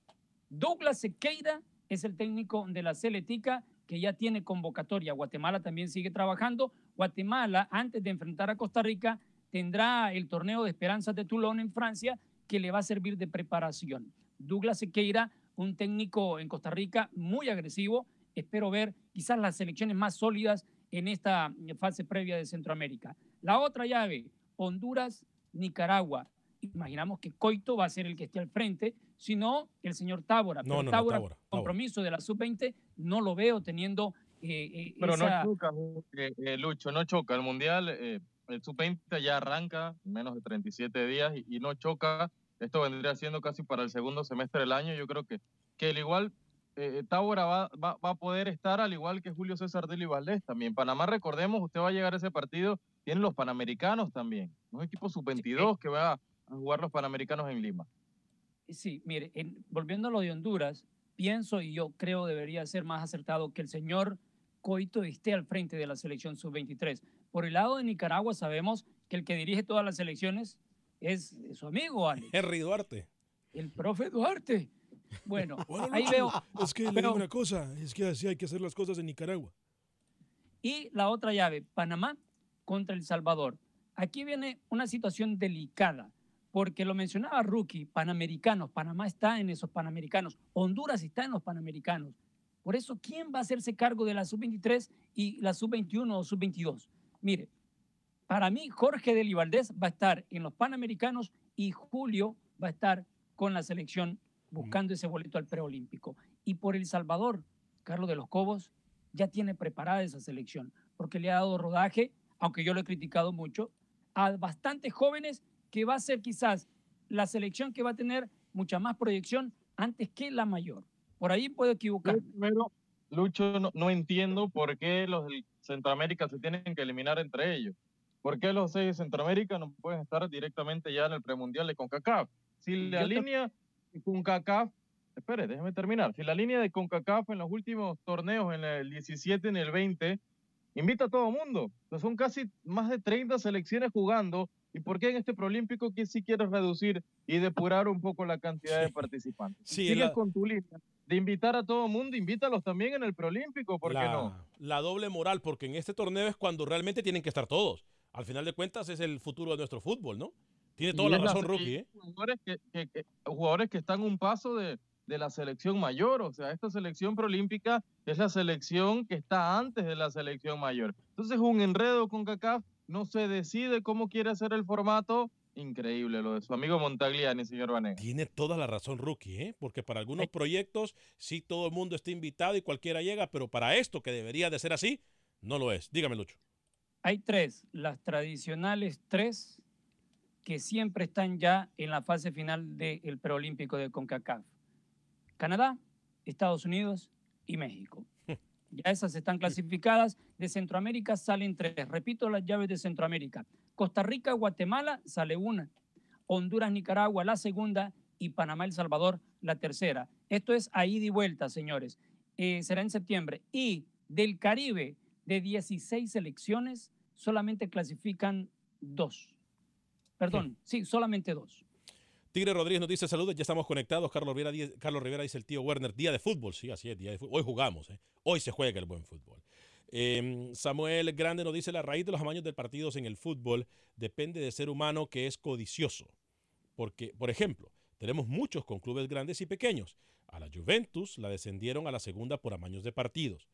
Douglas Sequeira es el técnico de la Celetica que ya tiene convocatoria. Guatemala también sigue trabajando. Guatemala, antes de enfrentar a Costa Rica, tendrá el torneo de esperanzas de Toulon en Francia que le va a servir de preparación. Douglas Sequeira, un técnico en Costa Rica muy agresivo. Espero ver quizás las selecciones más sólidas en esta fase previa de Centroamérica. La otra llave, Honduras, Nicaragua. Imaginamos que Coito va a ser el que esté al frente, si no, el señor Tábora. No, Pero no, no, Tábora, Tábora, Tábora. compromiso de la sub-20, no lo veo teniendo eh, eh, Pero esa- no choca, eh, eh, Lucho, no choca. El Mundial, eh, el Sub-20 ya arranca en menos de 37 días y, y no choca. Esto vendría siendo casi para el segundo semestre del año. Yo creo que, que al igual, eh, Tábora va, va, va a poder estar al igual que Julio César Dili Valdés también. Panamá, recordemos, usted va a llegar a ese partido, tienen los Panamericanos también. Un equipo Sub-22 que va a jugar los Panamericanos en Lima. Sí, mire, en- volviendo a lo de Honduras, pienso y yo creo debería ser más acertado que el señor Coito esté al frente de la selección sub-23. Por el lado de Nicaragua sabemos que el que dirige todas las selecciones es, es su amigo, Alex, Henry Duarte. el profe Duarte. Bueno, [LAUGHS] Bueno, ahí Lucho, veo. Es que le digo una cosa, es que así hay que hacer las cosas en Nicaragua. Y la otra llave, Panamá contra El Salvador. Aquí viene una situación delicada, porque lo mencionaba Rookie, Panamericanos, Panamá está en esos Panamericanos, Honduras está en los Panamericanos. Por eso, ¿quién va a hacerse cargo de la sub-23 y la sub-21 o sub-22? Mire, para mí Jorge Deli Valdés va a estar en los Panamericanos y Julio va a estar con la selección buscando ese boleto al preolímpico. Y por El Salvador, Carlos de los Cobos ya tiene preparada esa selección, porque le ha dado rodaje, aunque yo lo he criticado mucho, a bastantes jóvenes que va a ser quizás la selección que va a tener mucha más proyección antes que la mayor. Por ahí puedo equivocarme. Primero, Lucho, no, no entiendo por qué los de Centroamérica se tienen que eliminar entre ellos. ¿Por qué los seis de Centroamérica no pueden estar directamente ya en el premundial de CONCACAF? Si la Yo te- línea de CONCACAF, espere, déjeme terminar. Si la línea de CONCACAF en los últimos torneos, en el 17 y en el 20, invita a todo el mundo. O sea, son casi más de 30 selecciones jugando. ¿Y por qué en este Prolímpico que sí quieres reducir y depurar un poco la cantidad de participantes? Sí, Sigues la- con tu línea de invitar a todo mundo, invítalos también en el Prolímpico, ¿por qué la, no? la doble moral, porque en este torneo es cuando realmente tienen que estar todos. Al final de cuentas es el futuro de nuestro fútbol, ¿no? Tiene toda Y la es razón, Rookie, ¿eh? Jugadores que, que- que- jugadores que están un paso de, de la selección mayor, o sea, esta selección prolímpica es la selección que está antes de la selección mayor. Entonces, un enredo con CACAF, no se decide cómo quiere hacer el formato. Increíble lo de su amigo Montagliani, señor Vanega. Tiene toda la razón, Rookie, ¿eh? Porque para algunos proyectos sí todo el mundo está invitado y cualquiera llega, pero para esto que debería de ser así, no lo es. Dígame, Lucho. Hay tres, las tradicionales tres que siempre están ya en la fase final del preolímpico de CONCACAF. Canadá, Estados Unidos y México. Ya esas están clasificadas. De Centroamérica salen tres. Repito las llaves de Centroamérica. Costa Rica, Guatemala sale una. Honduras, Nicaragua la segunda y Panamá, El Salvador la tercera. Esto es a ida y vuelta, señores. Eh, será en septiembre. Y del Caribe, de 16 selecciones, solamente clasifican dos. Perdón, sí, solamente dos. Tigre Rodríguez nos dice saludos, ya estamos conectados. Carlos Rivera, dice- Carlos Rivera dice el tío Werner, día de fútbol. Sí, así es, día de fútbol. Hoy jugamos, ¿eh? hoy se juega el buen fútbol. Eh, Samuel Grande nos dice la raíz de los amaños del partido en el fútbol depende del ser humano que es codicioso. Porque, por ejemplo, tenemos muchos con clubes grandes y pequeños. A la Juventus la descendieron a la segunda por amaños de partidos.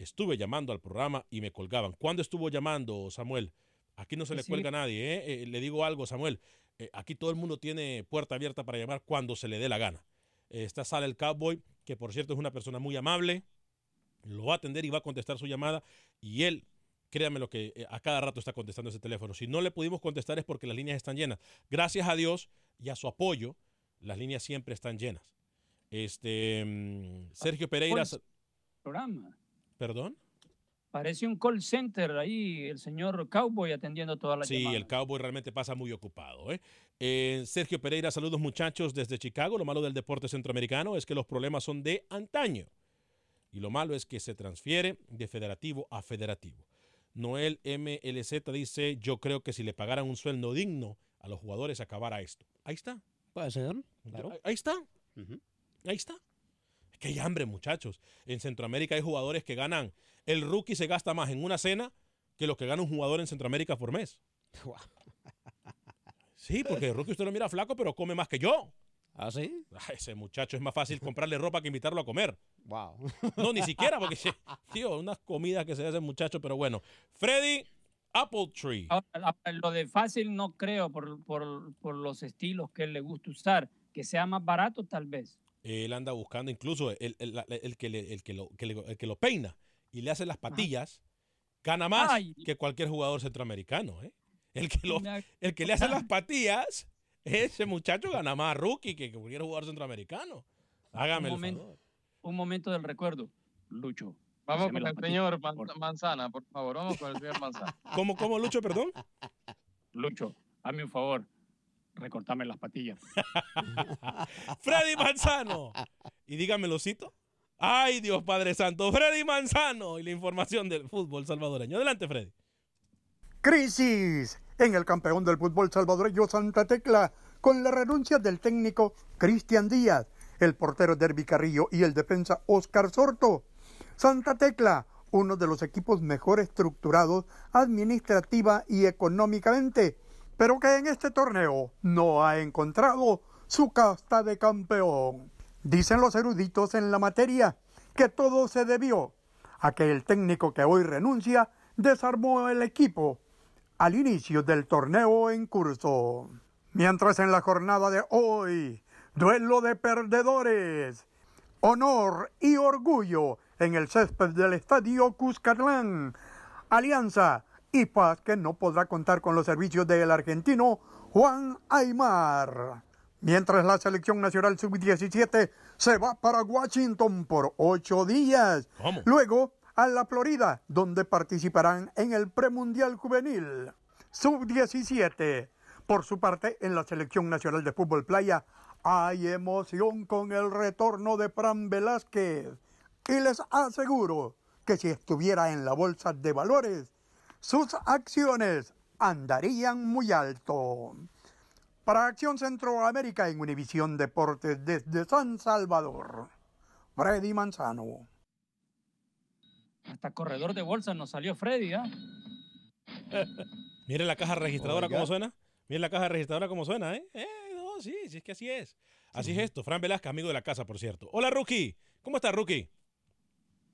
Estuve llamando al programa y me colgaban. ¿Cuándo estuvo llamando, Samuel? Aquí no se le Sí. cuelga a nadie. ¿eh? Eh, le digo algo, Samuel. Eh, aquí todo el mundo tiene puerta abierta para llamar cuando se le dé la gana. Eh, Está Sale el Cowboy, que por cierto es una persona muy amable. Lo va a atender y va a contestar su llamada. Y él, créame lo que eh, a cada rato está contestando ese teléfono. Si no le pudimos contestar es porque las líneas están llenas. Gracias a Dios y a su apoyo, las líneas siempre están llenas. Este mm, Sergio Pereira. Programa. ¿Perdón? Parece un call center ahí, el señor Cowboy atendiendo todas las Sí, llamadas. el Cowboy realmente pasa muy ocupado. ¿eh? Eh, Sergio Pereira, saludos muchachos desde Chicago. Lo malo del deporte centroamericano es que los problemas son de antaño. Y lo malo es que se transfiere de federativo a federativo. Noel MLZ dice, yo creo que si le pagaran un sueldo digno a los jugadores acabara esto. Ahí está. Puede ser, claro. Ahí- Ahí está. Ahí está. Es que hay hambre, muchachos. En Centroamérica hay jugadores que ganan. El rookie se gasta más en una cena que lo que gana un jugador en Centroamérica por mes. [LAUGHS] Sí, porque el rookie usted lo mira flaco, pero come más que yo. ¿Ah, sí? ese muchacho es más fácil comprarle ropa que invitarlo a comer. Wow. No, ni [LAUGHS] siquiera, porque, [LAUGHS] tío, unas comidas que se hace el muchacho, pero bueno. Freddy Apple Tree. Ahora, lo de fácil no creo por, por, por los estilos que él le gusta usar. Que sea más barato tal vez. Él anda buscando, incluso el, el- el que, le- el que lo, que le- el que lo peina y le hace las patillas, gana más Ay. que cualquier jugador centroamericano. ¿eh? El, que lo- el que le hace las patillas, ese muchacho gana más rookie que cualquier jugador centroamericano. Hágame un, el momento, favor. un momento del recuerdo. Lucho. Vamos con el señor Man-. Manzana, por favor. Vamos con el señor Manzana. [LAUGHS] ¿Cómo, cómo, Lucho, perdón? Lucho, hazme un favor. Recortame las patillas. [LAUGHS] Freddy Manzano. Y dígamelo, cito. Ay, Dios Padre Santo. Freddy Manzano. Y la información del fútbol salvadoreño. Adelante, Freddy. Crisis en el campeón del fútbol salvadoreño Santa Tecla con la renuncia del técnico Cristian Díaz, el portero Derby Carrillo y el defensa Oscar Sorto. Santa Tecla, uno de los equipos mejor estructurados administrativa y económicamente, pero que en este torneo no ha encontrado su casta de campeón. Dicen los eruditos en la materia que todo se debió a que el técnico que hoy renuncia desarmó el equipo al inicio del torneo en curso. Mientras en la jornada de hoy, duelo de perdedores, honor y orgullo en el césped del estadio Cuscatlán, Alianza y Paz que no podrá contar con los servicios del argentino Juan Aymar. Mientras la selección nacional sub-17 se va para Washington por ocho días. Luego a la Florida, donde participarán en el premundial juvenil sub-17. Por su parte, en la selección nacional de fútbol playa hay emoción con el retorno de Fran Velázquez. Y les aseguro que si estuviera en la bolsa de valores, sus acciones andarían muy alto. Para Acción Centroamérica en Univisión Deportes desde San Salvador, Freddy Manzano. Hasta corredor de bolsa nos salió Freddy, ¿ah? [LAUGHS] Miren la caja registradora Oiga. cómo suena. Miren la caja registradora cómo suena, ¿eh? Eh, no, sí, sí, es que así es. Así es esto. Fran Velázquez, amigo de la casa, por cierto. Hola, Rookie. ¿Cómo estás, Rookie?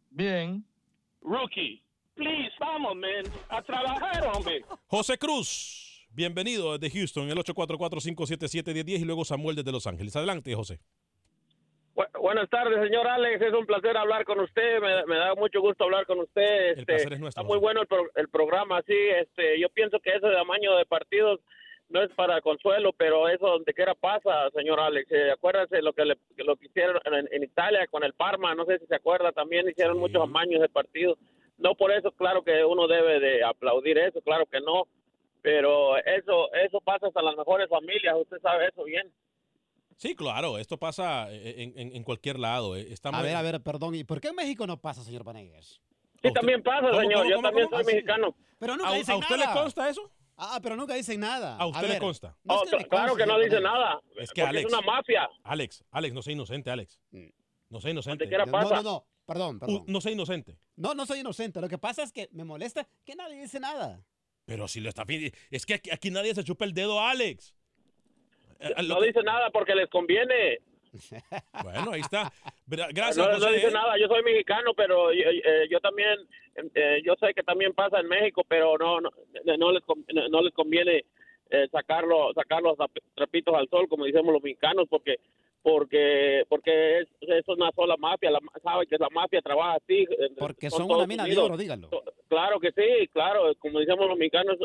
Bien. Rookie, please, vamos, man, a trabajar, hombre. José Cruz, bienvenido desde Houston, el 844-577-1010 y luego Samuel desde Los Ángeles. Adelante, José. Bu- buenas tardes, señor Alex. Es un placer hablar con usted. Me, me da mucho gusto hablar con usted. Este, placer es nuestro, Está muy bueno el, pro- el programa, sí. Este, yo pienso que ese amaño de partidos no es para consuelo, pero eso donde quiera pasa, señor Alex. Eh, acuérdese lo que, le, lo que hicieron en, en Italia con el Parma. No sé si se acuerda. También hicieron muchos amaños de partidos. No por eso, claro que uno debe de aplaudir eso, claro que no. Pero eso, eso pasa hasta las mejores familias. Usted sabe eso bien. Sí, claro, esto pasa en, en- en cualquier lado. eh. A ver, a ver, perdón. ¿Y por qué en México no pasa, señor Vanegas? Sí, también pasa, ¿Cómo, señor. cómo, Yo cómo, también cómo? soy mexicano. Pero nunca ¿A, dicen a usted nada. le consta eso? Ah, pero nunca dicen nada. ¿A usted le consta? no Oh, claro que no dice nada. Es que Alex. es una mafia. Alex, Alex, no sea inocente, Alex. No sea inocente. No, pasa. no, no. Perdón, perdón. U- no sea inocente. No, no soy inocente. Lo que pasa es que me molesta que nadie dice nada. Pero si lo está. Es que aquí, aquí nadie se chupa el dedo Alex. Eh, lo No que- dice nada porque les conviene. [LAUGHS] Bueno, ahí está. Gra- Gracias, no, no dice ¿eh? nada. Yo soy mexicano, pero yo, eh, yo también, eh, yo sé que también pasa en México, pero no, no, no les, no les conviene eh, sacarlo, sacar los trap- trapitos al sol, como decimos los mexicanos, porque porque porque es, es una sola mafia. La, sabe que la mafia trabaja así. eh, Porque son una mina de oro, díganlo. Claro que sí, claro, como decíamos los mexicanos,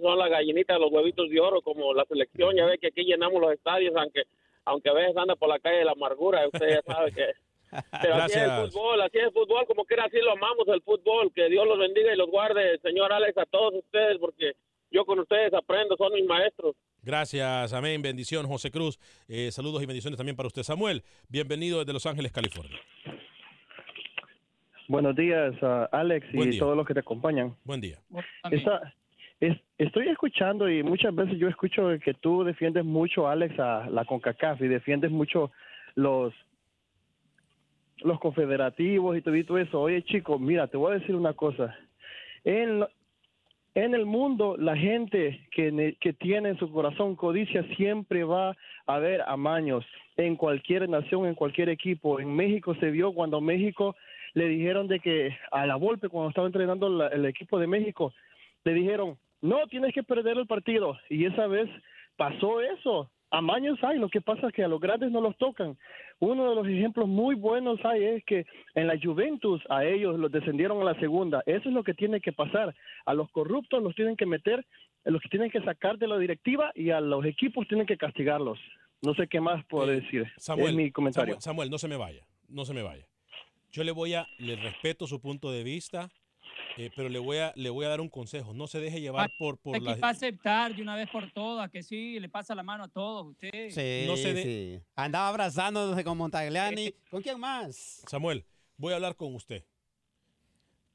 son las gallinitas, los huevitos de oro, como la selección, ya ve que aquí llenamos los estadios, aunque aunque a veces anda por la calle de la amargura, usted ya sabe que... [LAUGHS] Pero así es el Gracias. fútbol, así es el fútbol, como quiera así lo amamos el fútbol, que Dios los bendiga y los guarde, señor Alex, a todos ustedes, porque yo con ustedes aprendo, son mis maestros. Gracias, amén. Bendición, José Cruz. Eh, saludos y bendiciones también para usted, Samuel. Bienvenido desde Los Ángeles, California. Buenos días, ah, Alex, Buen y día. todos los que te acompañan. Buen día. Esta- es- estoy escuchando y muchas veces yo escucho que tú defiendes mucho, Alex, a la CONCACAF y defiendes mucho los los confederativos y todo eso. Oye, chico, mira, te voy a decir una cosa. En, en el mundo, la gente que, ne- que tiene en su corazón codicia siempre va a haber amaños en cualquier nación, en cualquier equipo. En México se vio cuando México le dijeron de que a la Volpe, cuando estaba entrenando la- el equipo de México, le dijeron, no, tienes que perder el partido. Y esa vez pasó eso. Amaños hay, lo que pasa es que a los grandes no los tocan. Uno de los ejemplos muy buenos hay es que en la Juventus a ellos los descendieron a la segunda. Eso es lo que tiene que pasar. A los corruptos los tienen que meter, los que tienen que sacar de la directiva y a los equipos tienen que castigarlos. No sé qué más puedo decir. Samuel, es mi comentario. Samuel, Samuel, no se me vaya, no se me vaya. Yo le voy a, le respeto su punto de vista, eh, pero le voy a, le voy a dar un consejo. No se deje llevar por, por la, va a aceptar de una vez por todas, que sí, le pasa la mano a todos usted. Sí, No se de- sí. Andaba abrazándose con Montagliani. ¿Con quién más? Samuel, voy a hablar con usted.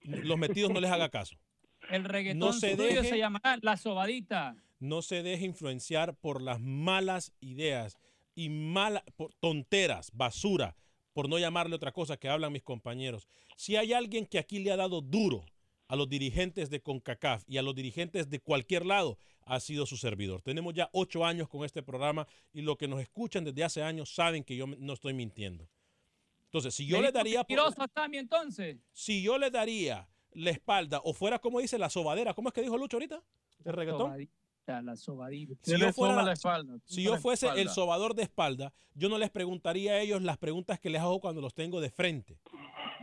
Los metidos no les haga caso. El reggaetón No se deje- se llamará La Sobadita. No se deje influenciar por las malas ideas y malas tonteras, basura, por no llamarle otra cosa que hablan mis compañeros. Si hay alguien que aquí le ha dado duro a los dirigentes de CONCACAF y a los dirigentes de cualquier lado, ha sido su servidor. Tenemos ya ocho años con este programa y los que nos escuchan desde hace años saben que yo no estoy mintiendo. Entonces, si yo le daría... por- entonces. si yo le daría la espalda o fuera como dice la sobadera, ¿cómo es que dijo Lucho ahorita? ¿De reggaetón? Sobadita, la sobadita. Si yo, fuera, la espalda, si yo fuese el sobador de espalda, yo no les preguntaría a ellos las preguntas que les hago cuando los tengo de frente.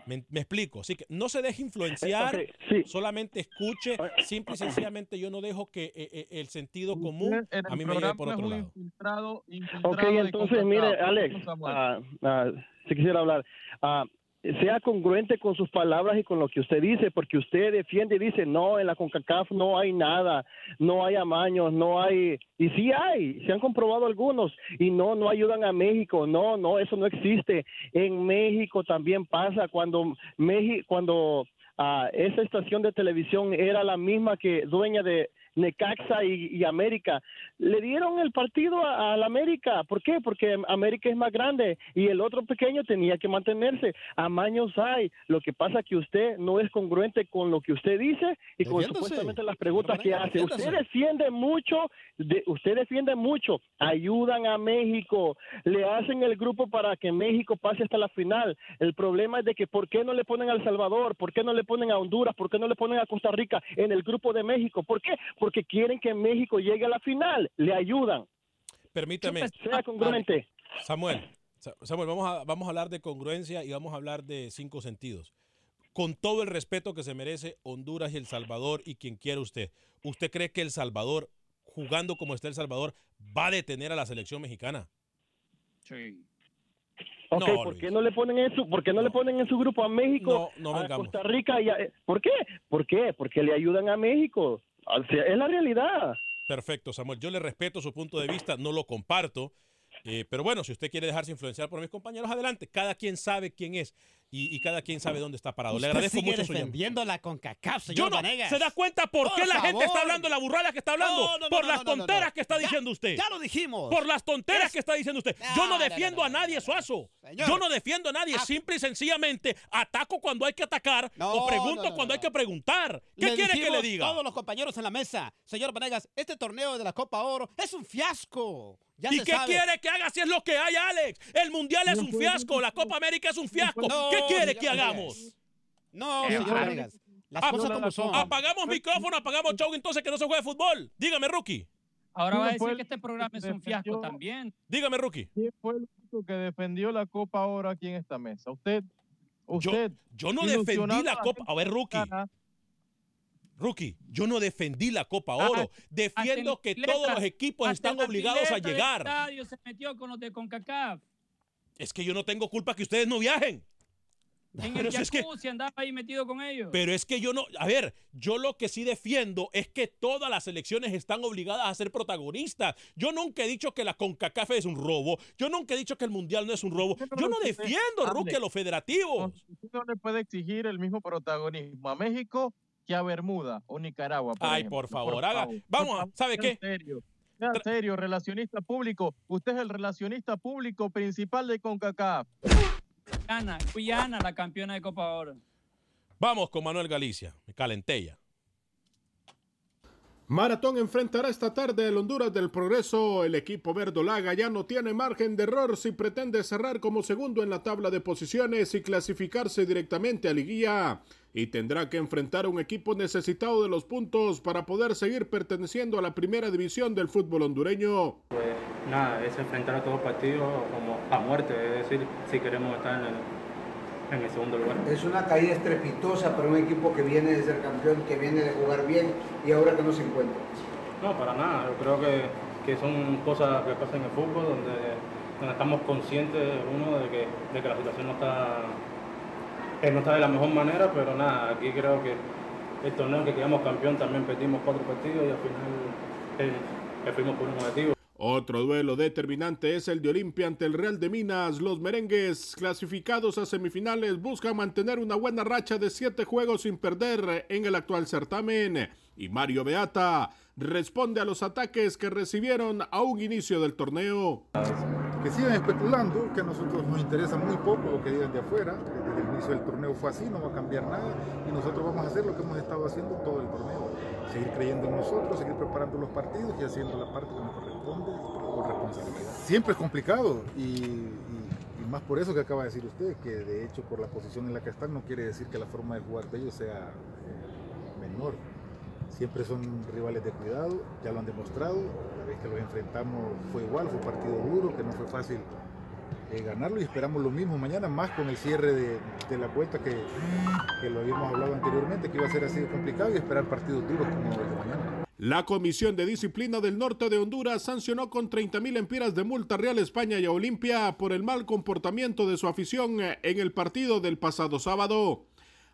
Me, me explico. Así que no se deje influenciar, sí. solamente escuche. Simple y sencillamente yo no dejo que eh, eh, el sentido común a mí me lleve por otro lado. infiltrado- infiltrado Ok, entonces, mire, Alex, ah, ah, si quisiera hablar, ah, sea congruente con sus palabras y con lo que usted dice, porque usted defiende y dice, no, en la CONCACAF no hay nada, no hay amaños, no hay, y sí hay, se han comprobado algunos, y no, no ayudan a México, no, no, eso no existe. En México también pasa cuando México, cuando ah, esa estación de televisión era la misma que dueña de Necaxa y, y América. Le dieron el partido a, a la América. ¿Por qué? Porque América es más grande y el otro pequeño tenía que mantenerse. Amaños hay. Lo que pasa que usted no es congruente con lo que usted dice y con supuestamente las preguntas que hace. Usted defiende mucho, de, usted defiende mucho. Ayudan a México, le hacen el grupo para que México pase hasta la final. El problema es de que ¿por qué no le ponen a El Salvador? ¿Por qué no le ponen a Honduras? ¿Por qué no le ponen a Costa Rica en el grupo de México? ¿Por qué? Porque quieren que México llegue a la final. Le ayudan. Permítame. Sea congruente. Samuel, Sa- Samuel, vamos a, vamos a hablar de congruencia y vamos a hablar de cinco sentidos. Con todo el respeto que se merece Honduras y El Salvador y quien quiera usted, ¿usted cree que El Salvador, jugando como está El Salvador, va a detener a la selección mexicana? Sí. Ok, No, ¿por qué no le ponen en su, por qué no le ponen en su grupo a México, No, no a. Costa Rica y a- ¿Por qué? ¿Por qué? Porque le ayudan a México. Sea, es la realidad. Perfecto, Samuel. Yo le respeto su punto de vista, no lo comparto. eh, pero bueno, si usted quiere dejarse influenciar por mis compañeros, adelante. Cada quien sabe quién es. Y, y cada quien sabe dónde está parado. Le Usted agradezco sigue mucho defendiendo la CONCACAF, señor Yo no, Vanegas. ¿Se da cuenta por, Por qué la gente está hablando la burrada que está hablando? No, no, no, por no, las no, no, no. tonteras que está Ya- diciendo usted. Ya lo dijimos. Por las tonteras Es- que está diciendo usted. Yo no defiendo a nadie, Suazo. Señor. Yo no defiendo a nadie. Simple y sencillamente ataco cuando hay que atacar No, o pregunto no, no, cuando no. hay que preguntar. ¿Qué Le quiere que le diga? Todos los compañeros en la mesa. Señor Vanegas, este torneo de la Copa Oro es un fiasco. Ya ¿Y qué sabe. quiere que haga si es lo que hay, Alex? El Mundial es un fiasco, la Copa América es un fiasco. No, ¿Qué quiere que hagamos? No, señor ah. Las Ah, cosas como son. Apagamos micrófono, apagamos show, entonces que no se juegue fútbol. Dígame, Rookie. Ahora va a ¿Quién fue decir que este programa es un fiasco también. Dígame, Rookie. ¿Quién fue el único que defendió la Copa ahora aquí en esta mesa? Usted. Usted. Yo no defendí la Copa. A ver, Rookie. Rookie, yo no defendí la Copa Oro. Defiendo que todos los equipos están obligados a llegar. estadio se metió con los de CONCACAF. Es que yo no tengo culpa que ustedes no viajen. [LAUGHS] En Pero el si es que- jacuzzi andaba ahí metido con ellos. Pero es que yo no, a ver, yo lo que sí defiendo es que todas las selecciones están obligadas a ser protagonistas. Yo nunca he dicho que la CONCACAF es un robo. Yo nunca he dicho que el Mundial no es un robo. Yo no defiendo, Rookie, a los federativos. Usted no le puede exigir el mismo protagonismo a México que a Bermuda o Nicaragua. por Ay, ejemplo. por favor, haga- vamos a- ¿sabe qué? Serio. Sea serio, relacionista público. Usted es el relacionista público principal de CONCACAF. Guyana, Guyana, la campeona de Copa Oro. Vamos con Manuel Galicia. Ya. Maratón enfrentará esta tarde el Honduras del Progreso. El equipo verdolaga ya no tiene margen de error si pretende cerrar como segundo en la tabla de posiciones y clasificarse directamente a liguilla. Y tendrá que enfrentar a un equipo necesitado de los puntos para poder seguir perteneciendo a la primera división del fútbol hondureño. Pues nada, es enfrentar a todo partido como a muerte, es decir, si queremos estar en el, en el segundo lugar. Es una caída estrepitosa para un equipo que viene de ser campeón, que viene de jugar bien y ahora que no se encuentra. No, para nada, yo creo que, que son cosas que pasan en el fútbol donde, donde estamos conscientes, uno, de que, de que la situación no está, eh, no está de la mejor manera, pero nada, aquí creo que el torneo en que quedamos campeón también perdimos cuatro partidos y al final eh, fuimos por un objetivo. Otro duelo determinante es el de Olimpia ante el Real de Minas. Los merengues clasificados a semifinales buscan mantener una buena racha de siete juegos sin perder en el actual certamen. Y Mario Beata responde a los ataques que recibieron a un inicio del torneo. que sigan especulando, que a nosotros nos interesa muy poco lo que digan de afuera. Desde el inicio del torneo fue así, no va a cambiar nada y nosotros vamos a hacer lo que hemos estado haciendo todo el torneo. Seguir creyendo en nosotros, seguir preparando los partidos y haciendo la parte que nos corresponde con responsabilidad. Siempre es complicado y, más por eso que acaba de decir usted, que de hecho por la posición en la que están no quiere decir que la forma de jugar de ellos sea eh, menor. Siempre son rivales de cuidado, ya lo han demostrado. La vez que los enfrentamos fue igual, fue un partido duro, que no fue fácil eh, ganarlo y esperamos lo mismo mañana, más con el cierre de, de la cuenta que, que lo habíamos hablado anteriormente, que iba a ser así de complicado y esperar partidos duros como el de mañana. La Comisión de Disciplina del Norte de Honduras sancionó con 30 mil empiras de multa Real España y a Olimpia por el mal comportamiento de su afición en el partido del pasado sábado.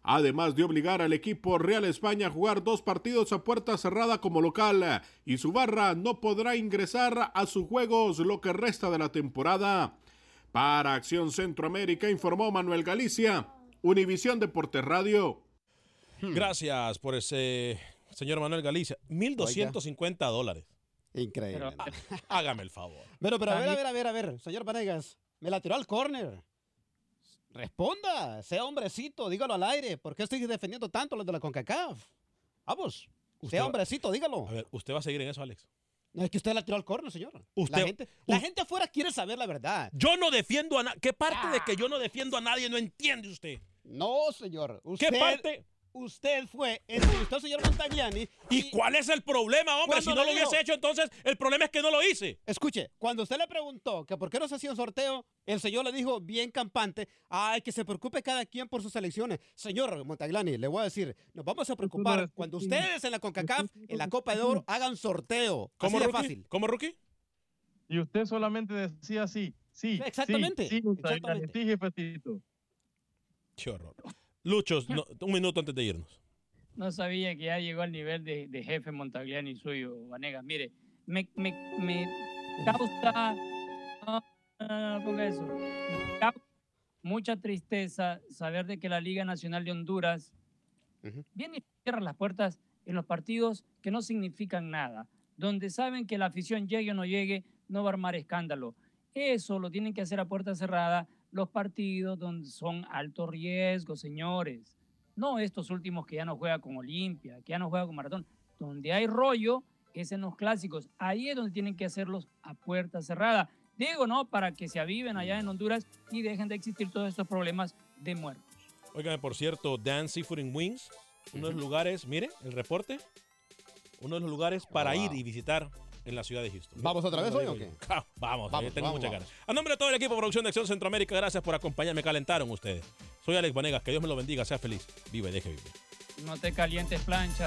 Además de obligar al equipo Real España a jugar dos partidos a puerta cerrada como local y su barra no podrá ingresar a sus juegos lo que resta de la temporada. Para Acción Centroamérica informó Manuel Galicia, Univisión Deportes Radio. Gracias por ese, señor Manuel Galicia. 1.250 dólares. Increíble. Ah, Hágame el favor. [LAUGHS] Pero, pero, a ver, a ver, a ver, a ver, señor Vanegas, me la tiró al córner. Responda, sea hombrecito, dígalo al aire. ¿Por qué estoy defendiendo tanto los de la CONCACAF? Vamos, Usted sea hombrecito, dígalo. A ver, ¿usted va a seguir en eso, Alex? No, es que usted la tiró al córner, señor. Usted- la gente, la gente afuera quiere saber la verdad. Yo no defiendo a nadie. ¿Qué parte de que yo no defiendo a nadie no entiende usted? No, señor. Usted, ¿Qué parte? Usted fue, entrevistó al señor Montagliani. ¿Y cuál es el problema, hombre? Si no lo hubiese hecho, entonces el problema es que no lo hice. Escuche, cuando usted le preguntó que por qué no se hacía un sorteo, el señor le dijo bien campante, ay, que se preocupe cada quien por sus elecciones. Señor Montaglani, le voy a decir, nos vamos a preocupar cuando ustedes en la CONCACAF, en la Copa de Oro, hagan sorteo. ¿Cómo, Así de fácil. ¿Cómo, Rookie? Y usted solamente decía sí, sí. Exactamente, Sí, sí, exactamente. sí. Qué horror. Luchos, no, un minuto antes de irnos. No sabía que ya llegó al nivel de, de jefe Montagliani suyo, Vanegas. Mire, me, me, me causa... No, no, no, no ponga eso. Me causa mucha tristeza saber de que la Liga Nacional de Honduras viene y cierra las puertas en los partidos que no significan nada, donde saben que la afición llegue o no llegue, no va a armar escándalo. Eso lo tienen que hacer a puerta cerrada los partidos donde son alto riesgo, señores. No estos últimos que ya no juega con Olimpia, que ya no juega con Maratón. Donde hay rollo es en los clásicos. Ahí es donde tienen que hacerlos a puerta cerrada. Digo, ¿no? Para que se aviven allá en Honduras y dejen de existir todos estos problemas de muertos. Óigame, por cierto, Dan Seafood and Wings, uno de los lugares, mire, el reporte, uno de los lugares para ir y visitar en la ciudad de Houston. ¿Vamos otra vez hoy o qué? [LAUGHS] Vamos, Vamos, eh, tengo vamos, muchas vamos. ganas. A nombre de todo el equipo de producción de Acción Centroamérica, gracias por acompañarme. Calentaron ustedes. Soy Alex Vanegas, que Dios me lo bendiga, sea feliz. Vive, deje vivir. No te calientes plancha.